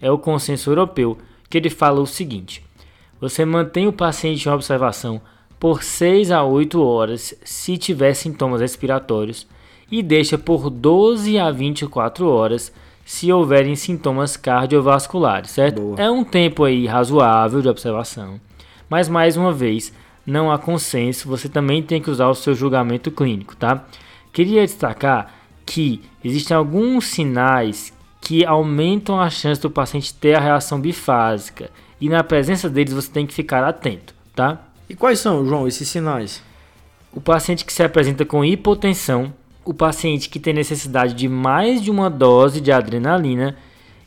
é o consenso europeu, que ele fala o seguinte: você mantém o paciente em observação por 6 a 8 horas se tiver sintomas respiratórios e deixa por 12 a 24 horas se houverem sintomas cardiovasculares, certo? Boa. É um tempo aí razoável de observação, mas mais uma vez, não há consenso, você também tem que usar o seu julgamento clínico, tá? Queria destacar que existem alguns sinais que aumentam a chance do paciente ter a reação bifásica e na presença deles você tem que ficar atento, tá? E quais são, João, esses sinais? O paciente que se apresenta com hipotensão, o paciente que tem necessidade de mais de uma dose de adrenalina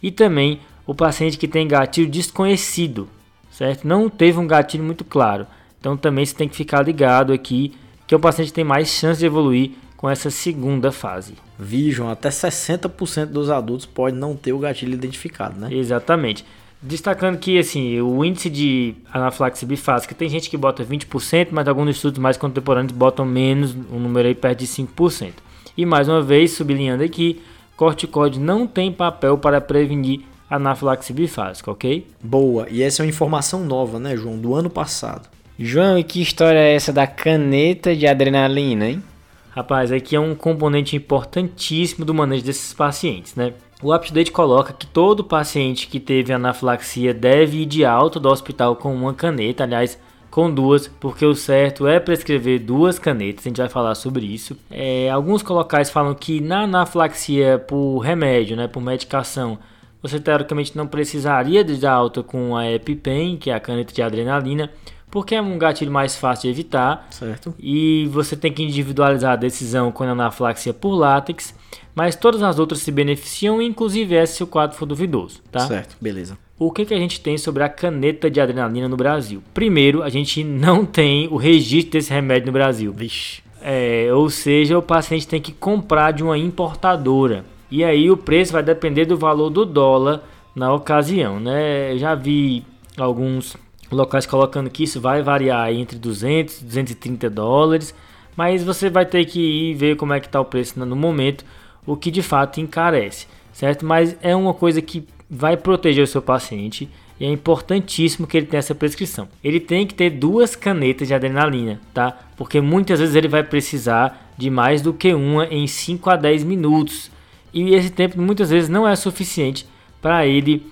e também o paciente que tem gatilho desconhecido, certo? Não teve um gatilho muito claro. Então também você tem que ficar ligado aqui que o paciente tem mais chance de evoluir com essa segunda fase. Vision, até 60% dos adultos pode não ter o gatilho identificado, né? Exatamente. Destacando que assim, o índice de anafilaxia bifásica tem gente que bota 20%, mas alguns estudos mais contemporâneos botam menos, um número aí perto de 5%. E mais uma vez, sublinhando aqui, corticoide não tem papel para prevenir anafilaxia bifásica, ok? Boa, e essa é uma informação nova, né, João, do ano passado. João, e que história é essa da caneta de adrenalina, hein? Rapaz, aqui é um componente importantíssimo do manejo desses pacientes, né? O UpToDate coloca que todo paciente que teve anafilaxia deve ir de alta do hospital com uma caneta, aliás, com duas, porque o certo é prescrever duas canetas, a gente vai falar sobre isso. É, alguns locais falam que na anafilaxia por remédio, né, por medicação, você teoricamente não precisaria de alta com a EpiPen, que é a caneta de adrenalina, porque é um gatilho mais fácil de evitar. Certo. E você tem que individualizar a decisão com a anafilaxia por látex, mas todas as outras se beneficiam, inclusive essa se o quadro for duvidoso, tá? Certo, beleza o que, que a gente tem sobre a caneta de adrenalina no Brasil? Primeiro, a gente não tem o registro desse remédio no Brasil. Vixe. É, ou seja, o paciente tem que comprar de uma importadora. E aí o preço vai depender do valor do dólar na ocasião, né? Já vi alguns locais colocando que isso vai variar entre 200 e 230 dólares, mas você vai ter que ir ver como é que está o preço no momento, o que de fato encarece, certo? Mas é uma coisa que vai proteger o seu paciente e é importantíssimo que ele tenha essa prescrição. Ele tem que ter duas canetas de adrenalina, tá? Porque muitas vezes ele vai precisar de mais do que uma em 5 a 10 minutos. E esse tempo muitas vezes não é suficiente para ele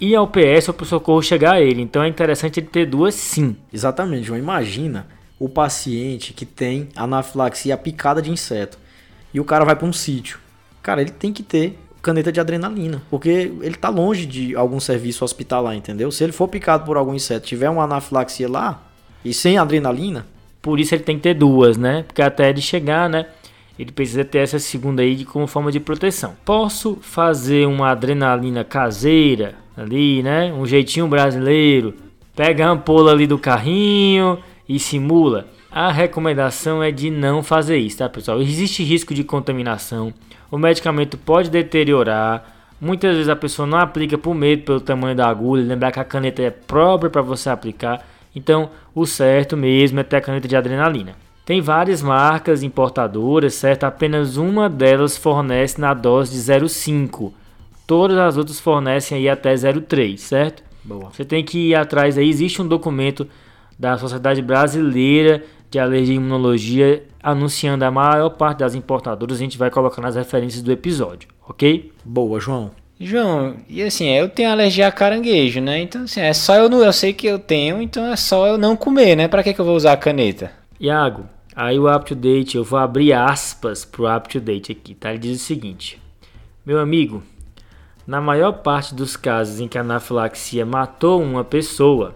ir ao PS ou para o socorro chegar a ele. Então é interessante ele ter duas sim. Exatamente, João. Imagina o paciente que tem anafilaxia picada de inseto e o cara vai para um sítio. Cara, ele tem que ter caneta de adrenalina, porque ele tá longe de algum serviço hospitalar, entendeu? Se ele for picado por algum inseto, tiver uma anafilaxia lá e sem adrenalina, por isso ele tem que ter duas, né? Porque até ele chegar, né? Ele precisa ter essa segunda aí como forma de proteção. Posso fazer uma adrenalina caseira ali, né? Um jeitinho brasileiro. Pega a ampola ali do carrinho e simula. A recomendação é de não fazer isso, tá, pessoal? Existe risco de contaminação. O medicamento pode deteriorar. Muitas vezes a pessoa não aplica por medo pelo tamanho da agulha. Lembrar que a caneta é própria para você aplicar. Então, o certo mesmo é ter a caneta de adrenalina. Tem várias marcas importadoras, certo? Apenas uma delas fornece na dose de 0,5. Todas as outras fornecem aí até 0,3, certo? Boa. Você tem que ir atrás aí. Existe um documento da Sociedade Brasileira de Alergia e Imunologia anunciando a maior parte das importadoras. A gente vai colocar nas referências do episódio, ok? Boa, João. João, e assim, eu tenho alergia a caranguejo, né? Então, assim, é só eu não. Eu sei que eu tenho, então é só eu não comer, né? Pra que, que eu vou usar a caneta? Iago, Aí o up-to-date, eu vou abrir aspas para o up-to-date aqui, tá? Ele diz o seguinte: Meu amigo, na maior parte dos casos em que a anafilaxia matou uma pessoa,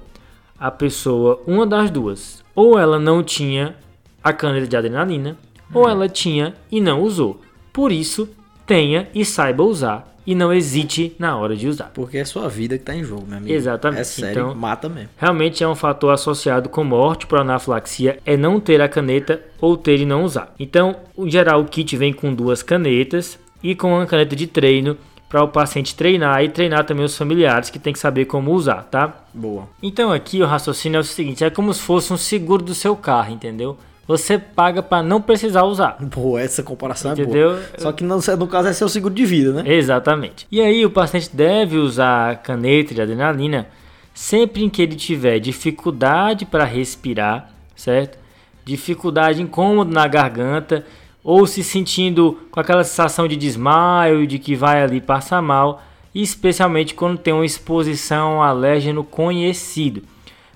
a pessoa, uma das duas, ou ela não tinha a caneta de adrenalina, ou ela tinha e não usou. Por isso, tenha e saiba usar e não hesite na hora de usar. Porque é sua vida que está em jogo, meu amigo. Exatamente. É sério, então, mata mesmo. Realmente é um fator associado com morte por anafilaxia é não ter a caneta ou ter e não usar. Então, em geral, o kit vem com duas canetas e com uma caneta de treino para o paciente treinar e treinar também os familiares que tem que saber como usar, tá? Boa. Então aqui o raciocínio é o seguinte, é como se fosse um seguro do seu carro, entendeu? você paga para não precisar usar. Pô, essa comparação Entendeu? é boa. Só que no, no caso é seu seguro de vida, né? Exatamente. E aí o paciente deve usar a caneta de adrenalina sempre em que ele tiver dificuldade para respirar, certo? Dificuldade incômodo na garganta ou se sentindo com aquela sensação de desmaio, de que vai ali passar mal, especialmente quando tem uma exposição a alérgeno conhecido.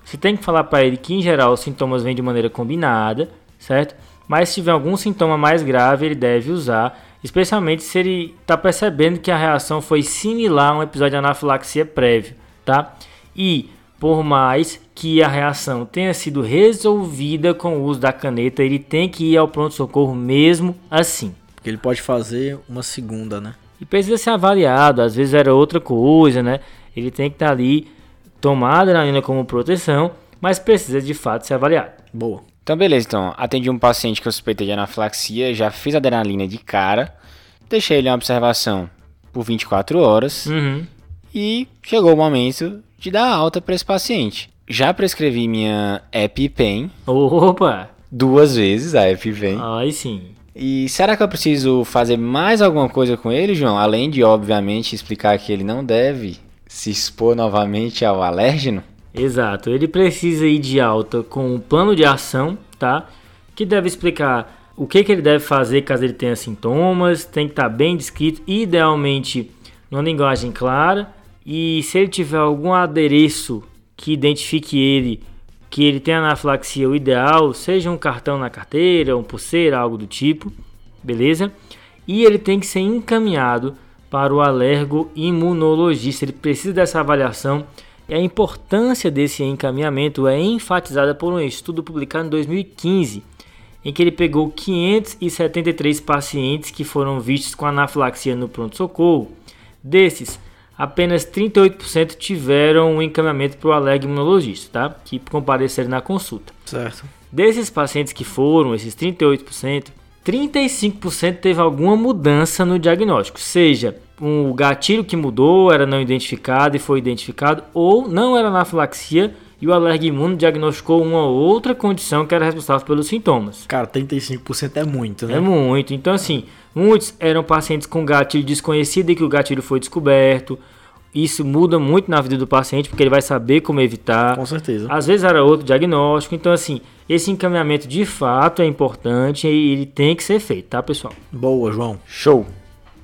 Você tem que falar para ele que em geral os sintomas vêm de maneira combinada, certo? Mas se tiver algum sintoma mais grave, ele deve usar, especialmente se ele está percebendo que a reação foi similar a um episódio de anafilaxia prévio, tá? E por mais que a reação tenha sido resolvida com o uso da caneta, ele tem que ir ao pronto-socorro mesmo assim. Porque ele pode fazer uma segunda, né? E precisa ser avaliado, às vezes era outra coisa, né? Ele tem que estar tá ali tomar a adrenalina como proteção, mas precisa de fato ser avaliado. Boa. Então, beleza. Então, atendi um paciente que eu suspeitei de anafilaxia, já fiz adrenalina de cara, deixei ele em observação por 24 horas uhum. e chegou o momento de dar alta para esse paciente. Já prescrevi minha EpiPen. Opa! Duas vezes a EpiPen. Aí sim. E será que eu preciso fazer mais alguma coisa com ele, João? Além de, obviamente, explicar que ele não deve se expor novamente ao alérgeno? Exato, ele precisa ir de alta com um plano de ação, tá? Que deve explicar o que, que ele deve fazer caso ele tenha sintomas, tem que estar tá bem descrito, idealmente numa linguagem clara. E se ele tiver algum adereço que identifique ele, que ele tem anafilaxia, o ideal seja um cartão na carteira, um pulseira, algo do tipo, beleza? E ele tem que ser encaminhado para o alergo-imunologista. Ele precisa dessa avaliação e a importância desse encaminhamento é enfatizada por um estudo publicado em 2015, em que ele pegou 573 pacientes que foram vistos com anafilaxia no pronto-socorro. Desses, apenas 38% tiveram um encaminhamento para o alergo-imunologista, tá? que compareceram na consulta. Certo. Desses pacientes que foram, esses 38%, 35% teve alguma mudança no diagnóstico, seja um gatilho que mudou, era não identificado e foi identificado, ou não era anafilaxia e o alergue imuno diagnosticou uma outra condição que era responsável pelos sintomas. Cara, 35% é muito, né? É muito. Então, assim, muitos eram pacientes com gatilho desconhecido e que o gatilho foi descoberto. Isso muda muito na vida do paciente, porque ele vai saber como evitar. Com certeza. Às vezes era outro diagnóstico. Então, assim, esse encaminhamento de fato é importante e ele tem que ser feito, tá, pessoal? Boa, João. Show.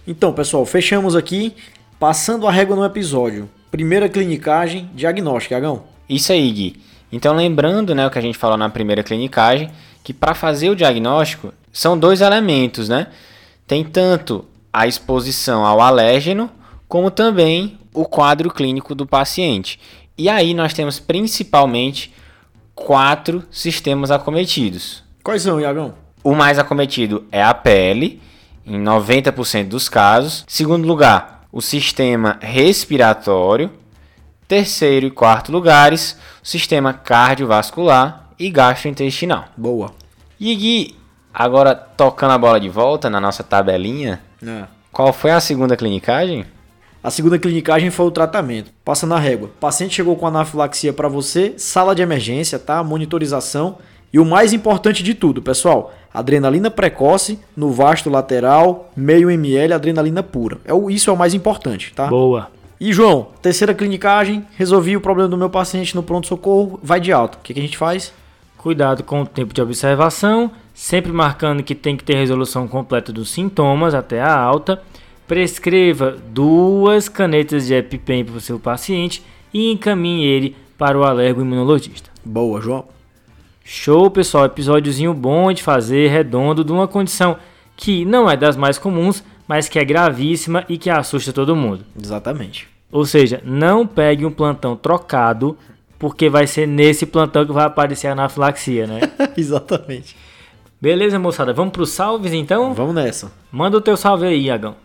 Então, pessoal, fechamos aqui. Passando a régua no episódio. Primeira clinicagem, diagnóstico, Agão. Isso aí, Gui. Então, lembrando né, o que a gente falou na primeira clinicagem, que para fazer o diagnóstico são dois elementos, né? Tem tanto a exposição ao alérgeno, como também o quadro clínico do paciente. E aí nós temos principalmente quatro sistemas acometidos. Quais são, Iagão? O mais acometido é a pele, em 90% dos casos. Segundo lugar, o sistema respiratório. Terceiro e quarto lugares, o sistema cardiovascular e gastrointestinal. Boa. E Gui, agora tocando a bola de volta na nossa tabelinha, É. qual foi a segunda clinicagem? A segunda clinicagem foi o tratamento. Passa na régua. O paciente chegou com anafilaxia para você, sala de emergência, tá? Monitorização. E o mais importante de tudo, pessoal, adrenalina precoce no vasto lateral, meio ml, adrenalina pura. É o, isso é o mais importante, tá? Boa. E João, terceira clinicagem, resolvi o problema do meu paciente no pronto-socorro, vai de alta. O que, que a gente faz? Cuidado com o tempo de observação, sempre marcando que tem que ter resolução completa dos sintomas até a alta. Prescreva duas canetas de EpiPen para o seu paciente e encaminhe ele para o alergo-imunologista. Boa, João. Show, pessoal. Episódiozinho bom de fazer, redondo, de uma condição que não é das mais comuns, mas que é gravíssima e que assusta todo mundo. Exatamente. Ou seja, não pegue um plantão trocado, porque vai ser nesse plantão que vai aparecer a anafilaxia, né? Exatamente. Beleza, moçada? Vamos pro salves então? Vamos nessa. Manda o teu salve aí, Iagão.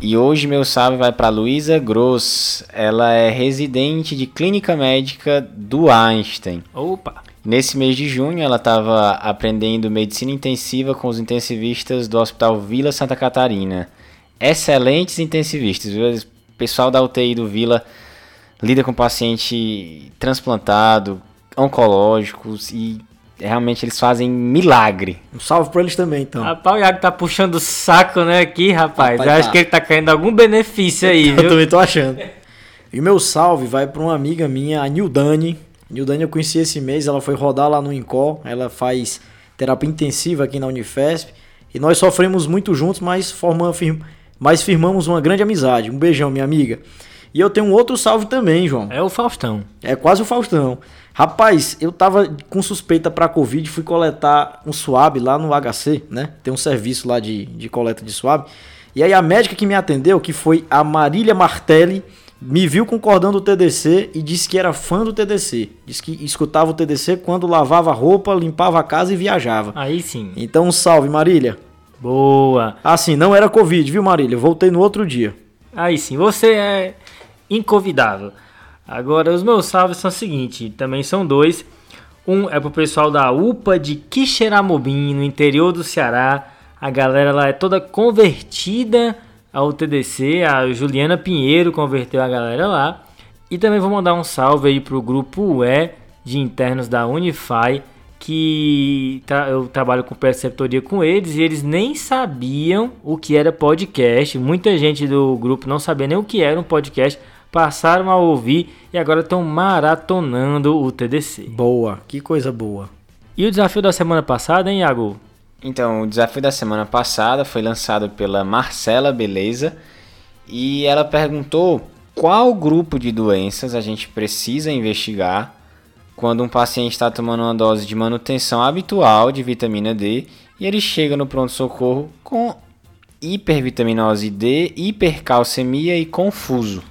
E hoje meu salve vai para Luísa Gross. Ela é residente de clínica médica do Einstein. Opa! Nesse mês de junho, ela estava aprendendo medicina intensiva com os intensivistas do Hospital Vila Santa Catarina. Excelentes intensivistas. viu? O pessoal da UTI do Vila lida com paciente transplantado, oncológicos e realmente eles fazem milagre. Um salve pra eles também, então. Rapaz, o Iago tá puxando o saco, né, aqui, rapaz. Rapaz, Eu acho tá. que ele tá caindo algum benefício aí, Eu viu? também tô achando. E o meu salve vai pra uma amiga minha, a Nildani. Nildani eu conheci esse mês, ela foi rodar lá no Incol. Ela faz terapia intensiva aqui na Unifesp. E nós sofremos muito juntos, mas, forma, fir- mas firmamos uma grande amizade. Um beijão, minha amiga. E eu tenho um outro salve também, João. É o Faustão. É quase o Faustão. Rapaz, eu tava com suspeita pra Covid, fui coletar um swab lá no HC, né? Tem um serviço lá de, de coleta de swab. E aí a médica que me atendeu, que foi a Marília Martelli, me viu com o TDC e disse que era fã do TDC. Disse que escutava o TDC quando lavava a roupa, limpava a casa e viajava. Aí sim. Então, um salve, Marília. Boa. Assim, não era Covid, viu, Marília? Voltei no outro dia. Aí sim, você é inconvidável. Agora, os meus salves são o seguinte, também são dois. Um é pro pessoal da UPA de Quixeramobim, no interior do Ceará. A galera lá é toda convertida ao TDC. A Juliana Pinheiro converteu a galera lá. E também vou mandar um salve aí pro grupo E de internos da Unify, que tra- eu trabalho com preceptoria com eles e eles nem sabiam o que era podcast. Muita gente do grupo não sabia nem o que era um podcast, passaram a ouvir e agora estão maratonando o TDC. Boa, que coisa boa. E o desafio da semana passada, hein, Iago? Então, o desafio da semana passada foi lançado pela Marcela Beleza e ela perguntou qual grupo de doenças a gente precisa investigar quando um paciente está tomando uma dose de manutenção habitual de vitamina D e ele chega no pronto-socorro com hipervitaminose D, hipercalcemia e confuso.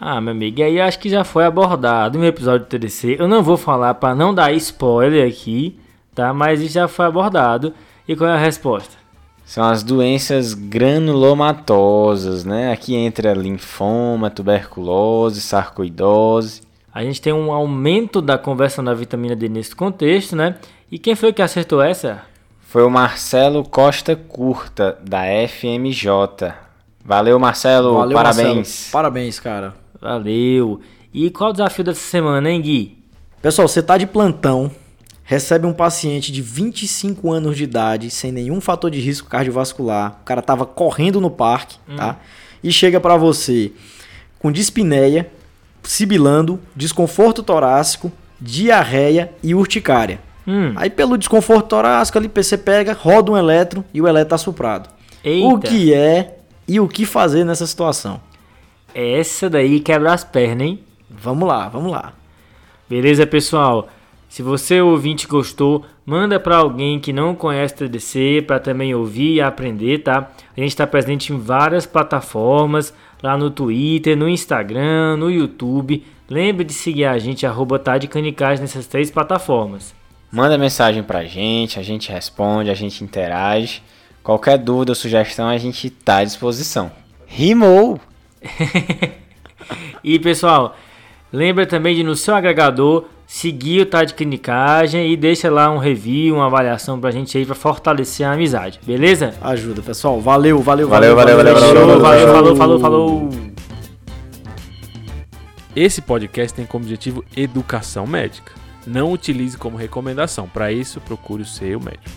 Ah, meu amigo, e aí acho que já foi abordado no episódio do TDC. Eu não vou falar para não dar spoiler aqui, tá? Mas isso já foi abordado. E qual é a resposta? São as doenças granulomatosas, né? Aqui entra linfoma, tuberculose, sarcoidose. A gente tem um aumento da conversão da vitamina D nesse contexto, né? E quem foi que acertou essa? Foi o Marcelo Costa Curta, da FMJ. Valeu, Marcelo. Valeu, parabéns. Marcelo. Parabéns, cara. Valeu! E qual o desafio dessa semana, hein, Gui? Pessoal, você tá de plantão, recebe um paciente de 25 anos de idade, sem nenhum fator de risco cardiovascular, o cara tava correndo no parque, tá? E chega pra você com dispneia, sibilando, desconforto torácico, diarreia e urticária. Hum, Aí pelo desconforto torácico ali, você pega, roda um eletro e o eletro tá suprado. eita! O que é e o que fazer nessa situação? Essa daí quebra as pernas, hein? Vamos lá, vamos lá. Beleza, pessoal? Se você ouvinte gostou, manda para alguém que não conhece TDC para também ouvir e aprender, tá? A gente está presente em várias plataformas, lá no Twitter, no Instagram, no YouTube. Lembre de seguir a gente, arroba Canicais nessas três plataformas. Manda mensagem pra gente, a gente responde, a gente interage. Qualquer dúvida ou sugestão, a gente tá à disposição. Rimou! E pessoal, lembra também de no seu agregador seguir o Tá de Clinicagem e deixa lá um review, uma avaliação pra gente aí pra fortalecer a amizade, beleza? Ajuda, pessoal. Valeu, valeu, valeu, valeu, valeu, valeu, valeu, valeu, falou, falou, falou. Esse podcast tem como objetivo educação médica. Não utilize como recomendação. Para isso, procure o seu médico.